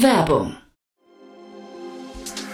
Werbung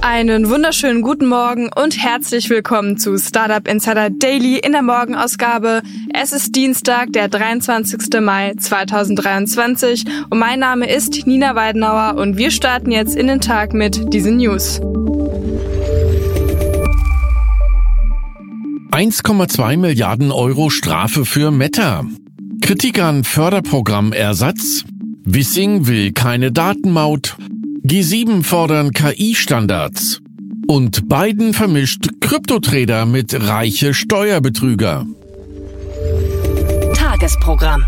Einen wunderschönen guten Morgen und herzlich willkommen zu Startup Insider Daily in der Morgenausgabe. Es ist Dienstag, der 23. Mai 2023 und mein Name ist Nina Weidenauer und wir starten jetzt in den Tag mit diesen News. 1,2 Milliarden Euro Strafe für Meta. Kritik an Förderprogrammersatz. Wissing will keine Datenmaut. G7 fordern KI-Standards. Und Biden vermischt Kryptotrader mit reiche Steuerbetrüger. Tagesprogramm.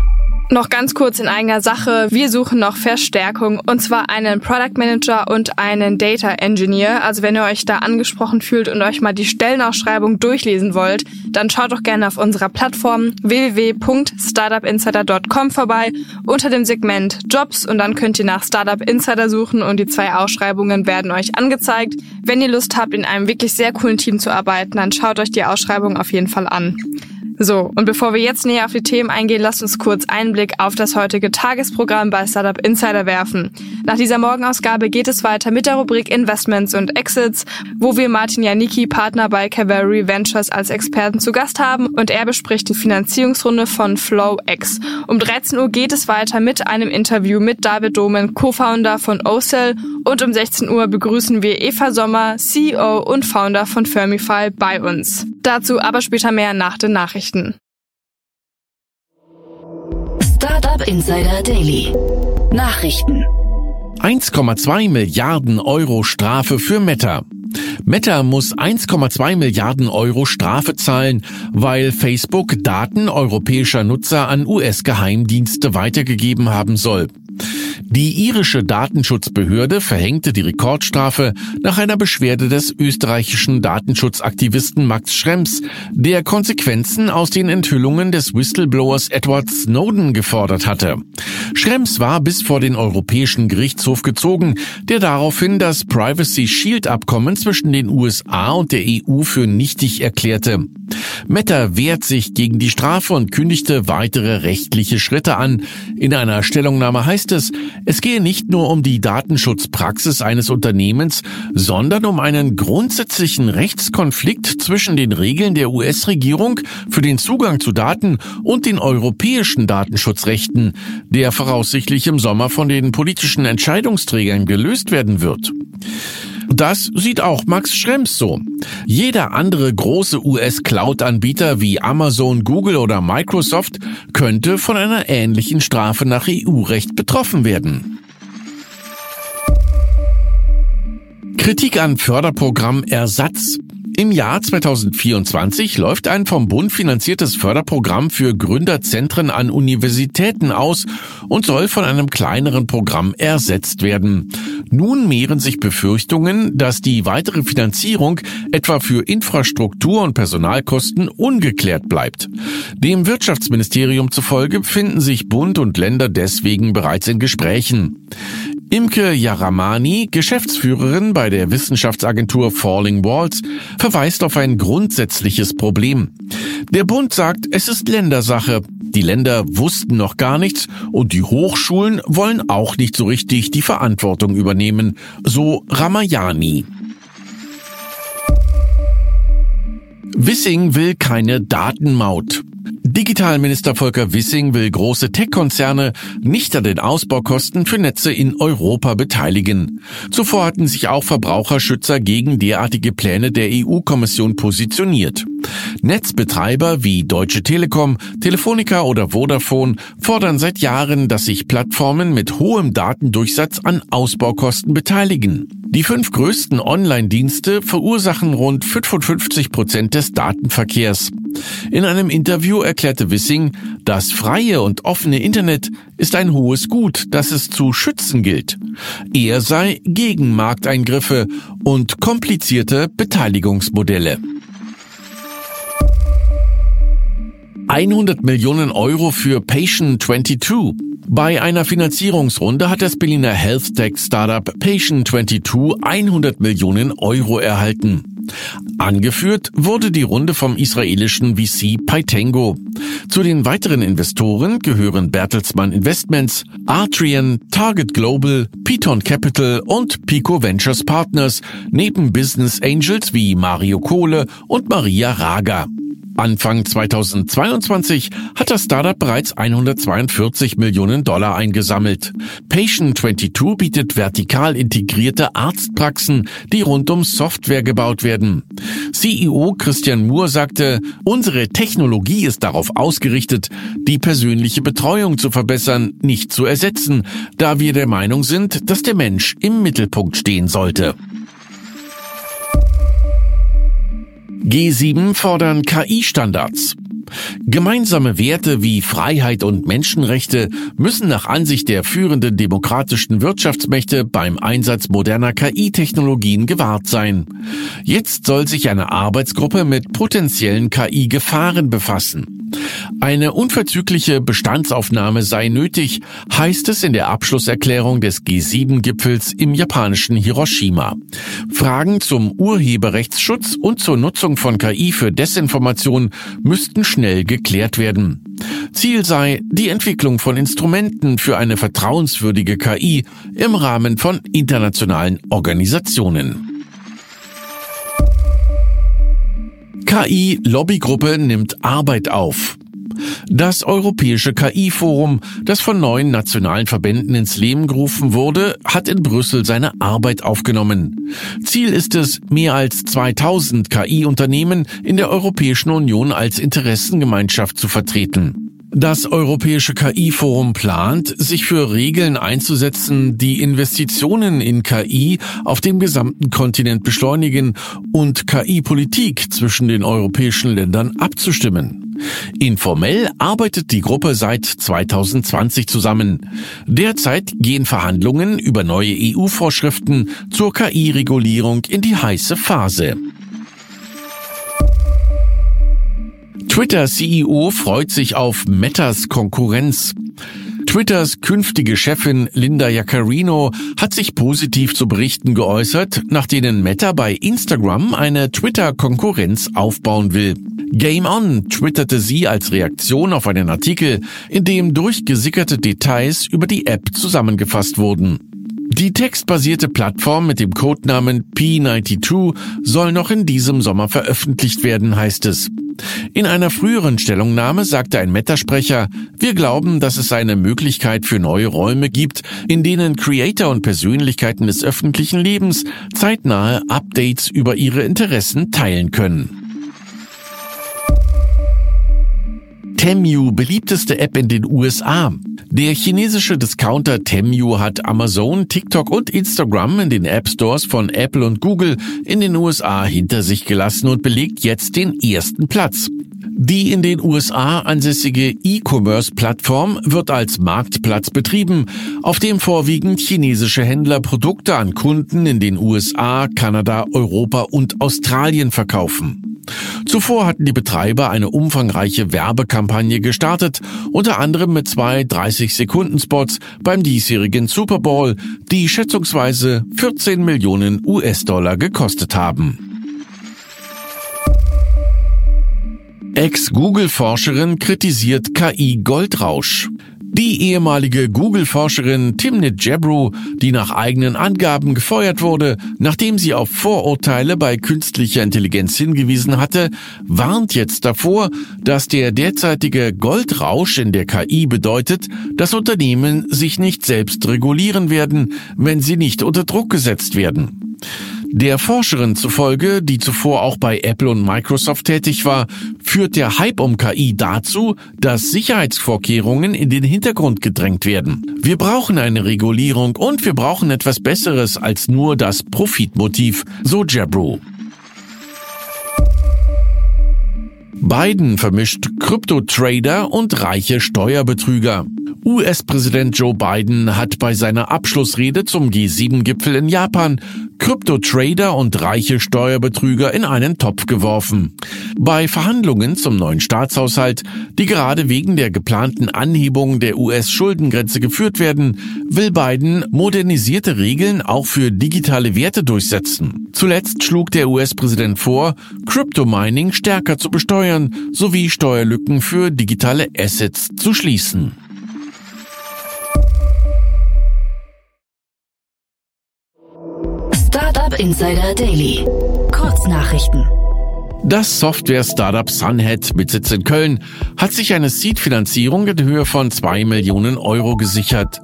Noch ganz kurz in eigener Sache. Wir suchen noch Verstärkung und zwar einen Product Manager und einen Data Engineer. Also wenn ihr euch da angesprochen fühlt und euch mal die Stellenausschreibung durchlesen wollt, dann schaut doch gerne auf unserer Plattform www.startupinsider.com vorbei unter dem Segment Jobs und dann könnt ihr nach Startup Insider suchen und die zwei Ausschreibungen werden euch angezeigt. Wenn ihr Lust habt, in einem wirklich sehr coolen Team zu arbeiten, dann schaut euch die Ausschreibung auf jeden Fall an. So, und bevor wir jetzt näher auf die Themen eingehen, lasst uns kurz einen Blick auf das heutige Tagesprogramm bei Startup Insider werfen. Nach dieser Morgenausgabe geht es weiter mit der Rubrik Investments und Exits, wo wir Martin Janicki, Partner bei Cavalry Ventures, als Experten zu Gast haben und er bespricht die Finanzierungsrunde von FlowX. Um 13 Uhr geht es weiter mit einem Interview mit David Domen, Co-Founder von OCell und um 16 Uhr begrüßen wir Eva Sommer, CEO und Founder von Firmify bei uns. Dazu aber später mehr nach den Nachrichten. Nachrichten. Startup Insider Daily. Nachrichten. 1,2 Milliarden Euro Strafe für Meta. Meta muss 1,2 Milliarden Euro Strafe zahlen, weil Facebook Daten europäischer Nutzer an US-Geheimdienste weitergegeben haben soll. Die irische Datenschutzbehörde verhängte die Rekordstrafe nach einer Beschwerde des österreichischen Datenschutzaktivisten Max Schrems, der Konsequenzen aus den Enthüllungen des Whistleblowers Edward Snowden gefordert hatte. Schrems war bis vor den Europäischen Gerichtshof gezogen, der daraufhin das Privacy Shield Abkommen zwischen den USA und der EU für nichtig erklärte. Meta wehrt sich gegen die Strafe und kündigte weitere rechtliche Schritte an. In einer Stellungnahme heißt es, es gehe nicht nur um die Datenschutzpraxis eines Unternehmens, sondern um einen grundsätzlichen Rechtskonflikt zwischen den Regeln der US-Regierung für den Zugang zu Daten und den europäischen Datenschutzrechten, der voraussichtlich im Sommer von den politischen Entscheidungsträgern gelöst werden wird. Das sieht auch Max Schrems so. Jeder andere große US-Cloud-Anbieter wie Amazon, Google oder Microsoft könnte von einer ähnlichen Strafe nach EU-Recht betroffen werden. Kritik an Förderprogramm Ersatz. Im Jahr 2024 läuft ein vom Bund finanziertes Förderprogramm für Gründerzentren an Universitäten aus und soll von einem kleineren Programm ersetzt werden. Nun mehren sich Befürchtungen, dass die weitere Finanzierung etwa für Infrastruktur und Personalkosten ungeklärt bleibt. Dem Wirtschaftsministerium zufolge befinden sich Bund und Länder deswegen bereits in Gesprächen. Imke Jaramani, Geschäftsführerin bei der Wissenschaftsagentur Falling Walls, verweist auf ein grundsätzliches Problem. Der Bund sagt, es ist Ländersache. Die Länder wussten noch gar nichts und die Hochschulen wollen auch nicht so richtig die Verantwortung übernehmen, so Ramayani. Wissing will keine Datenmaut. Digitalminister Volker Wissing will große Tech-Konzerne nicht an den Ausbaukosten für Netze in Europa beteiligen. Zuvor hatten sich auch Verbraucherschützer gegen derartige Pläne der EU-Kommission positioniert. Netzbetreiber wie Deutsche Telekom, Telefonica oder Vodafone fordern seit Jahren, dass sich Plattformen mit hohem Datendurchsatz an Ausbaukosten beteiligen. Die fünf größten Online-Dienste verursachen rund 55 Prozent des Datenverkehrs. In einem Interview erklärte Wissing, das freie und offene Internet ist ein hohes Gut, das es zu schützen gilt. Er sei gegen Markteingriffe und komplizierte Beteiligungsmodelle. 100 Millionen Euro für Patient 22. Bei einer Finanzierungsrunde hat das Berliner Health Tech Startup Patient 22 100 Millionen Euro erhalten. Angeführt wurde die Runde vom israelischen VC Paitengo. Zu den weiteren Investoren gehören Bertelsmann Investments, Artrian, Target Global, Piton Capital und Pico Ventures Partners neben Business Angels wie Mario Kohle und Maria Raga. Anfang 2022 hat das Startup bereits 142 Millionen Dollar eingesammelt. Patient 22 bietet vertikal integrierte Arztpraxen, die rund um Software gebaut werden. CEO Christian Moore sagte, unsere Technologie ist darauf ausgerichtet, die persönliche Betreuung zu verbessern, nicht zu ersetzen, da wir der Meinung sind, dass der Mensch im Mittelpunkt stehen sollte. G7 fordern KI-Standards. Gemeinsame Werte wie Freiheit und Menschenrechte müssen nach Ansicht der führenden demokratischen Wirtschaftsmächte beim Einsatz moderner KI-Technologien gewahrt sein. Jetzt soll sich eine Arbeitsgruppe mit potenziellen KI-Gefahren befassen. Eine unverzügliche Bestandsaufnahme sei nötig, heißt es in der Abschlusserklärung des G7-Gipfels im japanischen Hiroshima. Fragen zum Urheberrechtsschutz und zur Nutzung von KI für Desinformation müssten schnell geklärt werden. Ziel sei die Entwicklung von Instrumenten für eine vertrauenswürdige KI im Rahmen von internationalen Organisationen. KI-Lobbygruppe nimmt Arbeit auf. Das Europäische KI-Forum, das von neun nationalen Verbänden ins Leben gerufen wurde, hat in Brüssel seine Arbeit aufgenommen. Ziel ist es, mehr als 2000 KI-Unternehmen in der Europäischen Union als Interessengemeinschaft zu vertreten. Das Europäische KI-Forum plant, sich für Regeln einzusetzen, die Investitionen in KI auf dem gesamten Kontinent beschleunigen und KI-Politik zwischen den europäischen Ländern abzustimmen. Informell arbeitet die Gruppe seit 2020 zusammen. Derzeit gehen Verhandlungen über neue EU-Vorschriften zur KI-Regulierung in die heiße Phase. Twitter-CEO freut sich auf Metas Konkurrenz. Twitters künftige Chefin Linda Yaccarino hat sich positiv zu Berichten geäußert, nach denen Meta bei Instagram eine Twitter-Konkurrenz aufbauen will. Game On twitterte sie als Reaktion auf einen Artikel, in dem durchgesickerte Details über die App zusammengefasst wurden. Die textbasierte Plattform mit dem Codenamen P92 soll noch in diesem Sommer veröffentlicht werden, heißt es. In einer früheren Stellungnahme sagte ein Meta-Sprecher, wir glauben, dass es eine Möglichkeit für neue Räume gibt, in denen Creator und Persönlichkeiten des öffentlichen Lebens zeitnahe Updates über ihre Interessen teilen können. Temu, beliebteste App in den USA. Der chinesische Discounter Temu hat Amazon, TikTok und Instagram in den App Stores von Apple und Google in den USA hinter sich gelassen und belegt jetzt den ersten Platz. Die in den USA ansässige E-Commerce-Plattform wird als Marktplatz betrieben, auf dem vorwiegend chinesische Händler Produkte an Kunden in den USA, Kanada, Europa und Australien verkaufen. Zuvor hatten die Betreiber eine umfangreiche Werbekampagne gestartet, unter anderem mit zwei 30-Sekunden-Spots beim diesjährigen Super Bowl, die schätzungsweise 14 Millionen US-Dollar gekostet haben. Ex-Google-Forscherin kritisiert KI-Goldrausch. Die ehemalige Google-Forscherin Timnit Gebru, die nach eigenen Angaben gefeuert wurde, nachdem sie auf Vorurteile bei künstlicher Intelligenz hingewiesen hatte, warnt jetzt davor, dass der derzeitige Goldrausch in der KI bedeutet, dass Unternehmen sich nicht selbst regulieren werden, wenn sie nicht unter Druck gesetzt werden. Der Forscherin zufolge, die zuvor auch bei Apple und Microsoft tätig war, führt der Hype um KI dazu, dass Sicherheitsvorkehrungen in den Hintergrund gedrängt werden. Wir brauchen eine Regulierung und wir brauchen etwas Besseres als nur das Profitmotiv, so Jabru. Biden vermischt Kryptotrader und reiche Steuerbetrüger. US-Präsident Joe Biden hat bei seiner Abschlussrede zum G7-Gipfel in Japan Kryptotrader und reiche Steuerbetrüger in einen Topf geworfen. Bei Verhandlungen zum neuen Staatshaushalt, die gerade wegen der geplanten Anhebung der US-Schuldengrenze geführt werden, will Biden modernisierte Regeln auch für digitale Werte durchsetzen. Zuletzt schlug der US-Präsident vor, Crypto-Mining stärker zu besteuern sowie Steuerlücken für digitale Assets zu schließen. Startup Insider Daily. Kurznachrichten. Das Software-Startup Sunhead mit Sitz in Köln hat sich eine Seed-Finanzierung in Höhe von zwei Millionen Euro gesichert.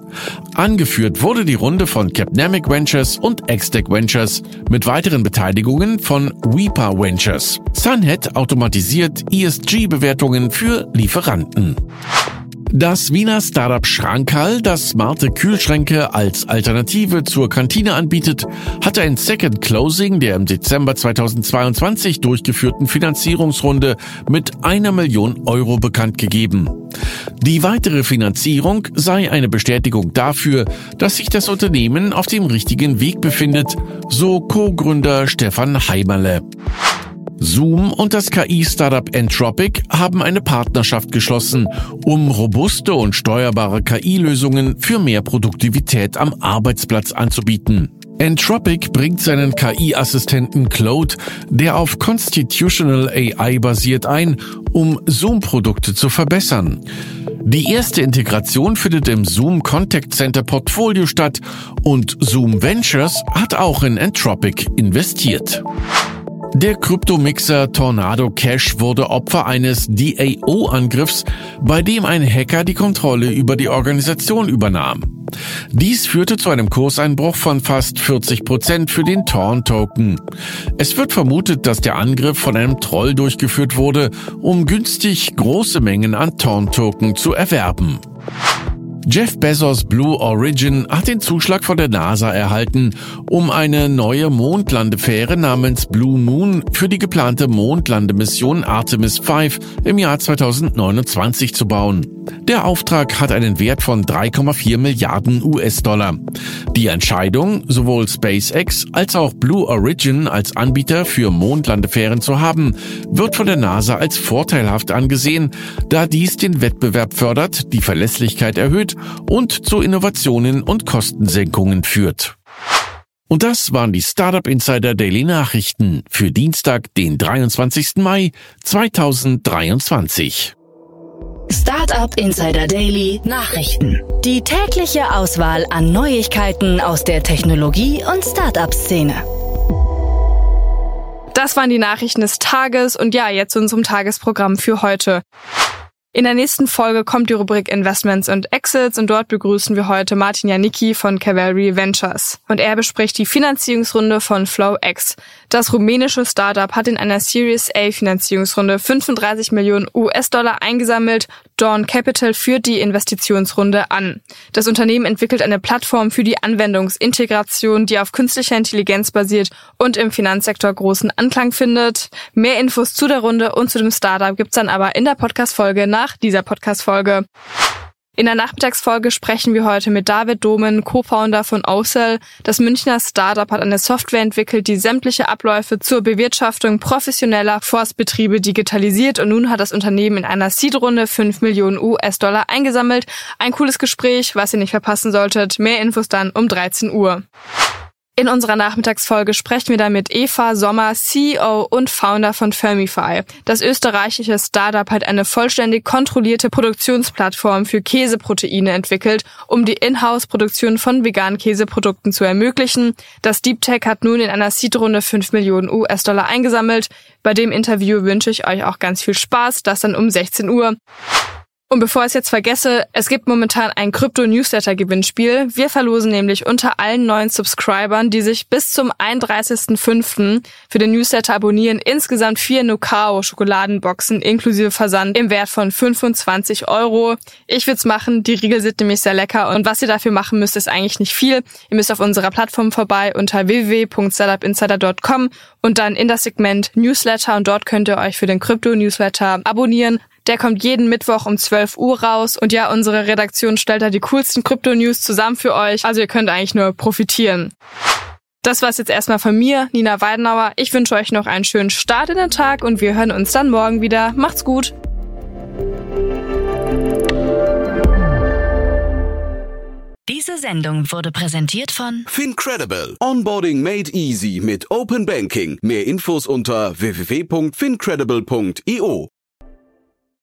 Angeführt wurde die Runde von Capnamic Ventures und Extech Ventures mit weiteren Beteiligungen von Reaper Ventures. Sunhead automatisiert ESG-Bewertungen für Lieferanten. Das Wiener Startup Schrankerl, das smarte Kühlschränke als Alternative zur Kantine anbietet, hatte ein Second Closing der im Dezember 2022 durchgeführten Finanzierungsrunde mit einer Million Euro bekannt gegeben. Die weitere Finanzierung sei eine Bestätigung dafür, dass sich das Unternehmen auf dem richtigen Weg befindet, so Co-Gründer Stefan Heimerle. Zoom und das KI-Startup Entropic haben eine Partnerschaft geschlossen, um robuste und steuerbare KI-Lösungen für mehr Produktivität am Arbeitsplatz anzubieten. Entropic bringt seinen KI-Assistenten Claude, der auf Constitutional AI basiert, ein, um Zoom-Produkte zu verbessern. Die erste Integration findet im Zoom Contact Center Portfolio statt und Zoom Ventures hat auch in Entropic investiert. Der Kryptomixer Tornado Cash wurde Opfer eines DAO-Angriffs, bei dem ein Hacker die Kontrolle über die Organisation übernahm. Dies führte zu einem Kurseinbruch von fast 40 Prozent für den Torn-Token. Es wird vermutet, dass der Angriff von einem Troll durchgeführt wurde, um günstig große Mengen an Torn-Token zu erwerben. Jeff Bezos Blue Origin hat den Zuschlag von der NASA erhalten, um eine neue Mondlandefähre namens Blue Moon für die geplante Mondlandemission Artemis 5 im Jahr 2029 zu bauen. Der Auftrag hat einen Wert von 3,4 Milliarden US-Dollar. Die Entscheidung, sowohl SpaceX als auch Blue Origin als Anbieter für Mondlandefähren zu haben, wird von der NASA als vorteilhaft angesehen, da dies den Wettbewerb fördert, die Verlässlichkeit erhöht und zu Innovationen und Kostensenkungen führt. Und das waren die Startup Insider Daily Nachrichten für Dienstag, den 23. Mai 2023. Startup Insider Daily Nachrichten. Die tägliche Auswahl an Neuigkeiten aus der Technologie- und Startup-Szene. Das waren die Nachrichten des Tages und ja, jetzt zu unserem Tagesprogramm für heute. In der nächsten Folge kommt die Rubrik Investments und Exits und dort begrüßen wir heute Martin Janicki von Cavalry Ventures. Und er bespricht die Finanzierungsrunde von FlowX. Das rumänische Startup hat in einer Series A Finanzierungsrunde 35 Millionen US-Dollar eingesammelt. Dawn Capital führt die Investitionsrunde an. Das Unternehmen entwickelt eine Plattform für die Anwendungsintegration, die auf künstlicher Intelligenz basiert und im Finanzsektor großen Anklang findet. Mehr Infos zu der Runde und zu dem Startup gibt's dann aber in der Podcast-Folge nach nach dieser Podcast-Folge. In der Nachmittagsfolge sprechen wir heute mit David Domen, Co-Founder von OCell. Das Münchner Startup hat eine Software entwickelt, die sämtliche Abläufe zur Bewirtschaftung professioneller Forstbetriebe digitalisiert und nun hat das Unternehmen in einer Seed-Runde 5 Millionen US-Dollar eingesammelt. Ein cooles Gespräch, was ihr nicht verpassen solltet. Mehr Infos dann um 13 Uhr. In unserer Nachmittagsfolge sprechen wir dann mit Eva Sommer, CEO und Founder von Firmify. Das österreichische Startup hat eine vollständig kontrollierte Produktionsplattform für Käseproteine entwickelt, um die Inhouse-Produktion von veganen Käseprodukten zu ermöglichen. Das Deep Tech hat nun in einer Seed-Runde 5 Millionen US-Dollar eingesammelt. Bei dem Interview wünsche ich euch auch ganz viel Spaß. Das dann um 16 Uhr. Und bevor ich es jetzt vergesse, es gibt momentan ein Krypto-Newsletter-Gewinnspiel. Wir verlosen nämlich unter allen neuen Subscribern, die sich bis zum 31.05. für den Newsletter abonnieren, insgesamt vier Nocao-Schokoladenboxen inklusive Versand im Wert von 25 Euro. Ich würde es machen, die Riegel sind nämlich sehr lecker und was ihr dafür machen müsst, ist eigentlich nicht viel. Ihr müsst auf unserer Plattform vorbei unter www.startupinsider.com und dann in das Segment Newsletter und dort könnt ihr euch für den Krypto-Newsletter abonnieren. Der kommt jeden Mittwoch um 12 Uhr raus und ja, unsere Redaktion stellt da die coolsten Krypto-News zusammen für euch. Also ihr könnt eigentlich nur profitieren. Das war's jetzt erstmal von mir, Nina Weidenauer. Ich wünsche euch noch einen schönen Start in den Tag und wir hören uns dann morgen wieder. Macht's gut! Diese Sendung wurde präsentiert von Fincredible. Onboarding made easy mit Open Banking. Mehr Infos unter www.fincredible.io.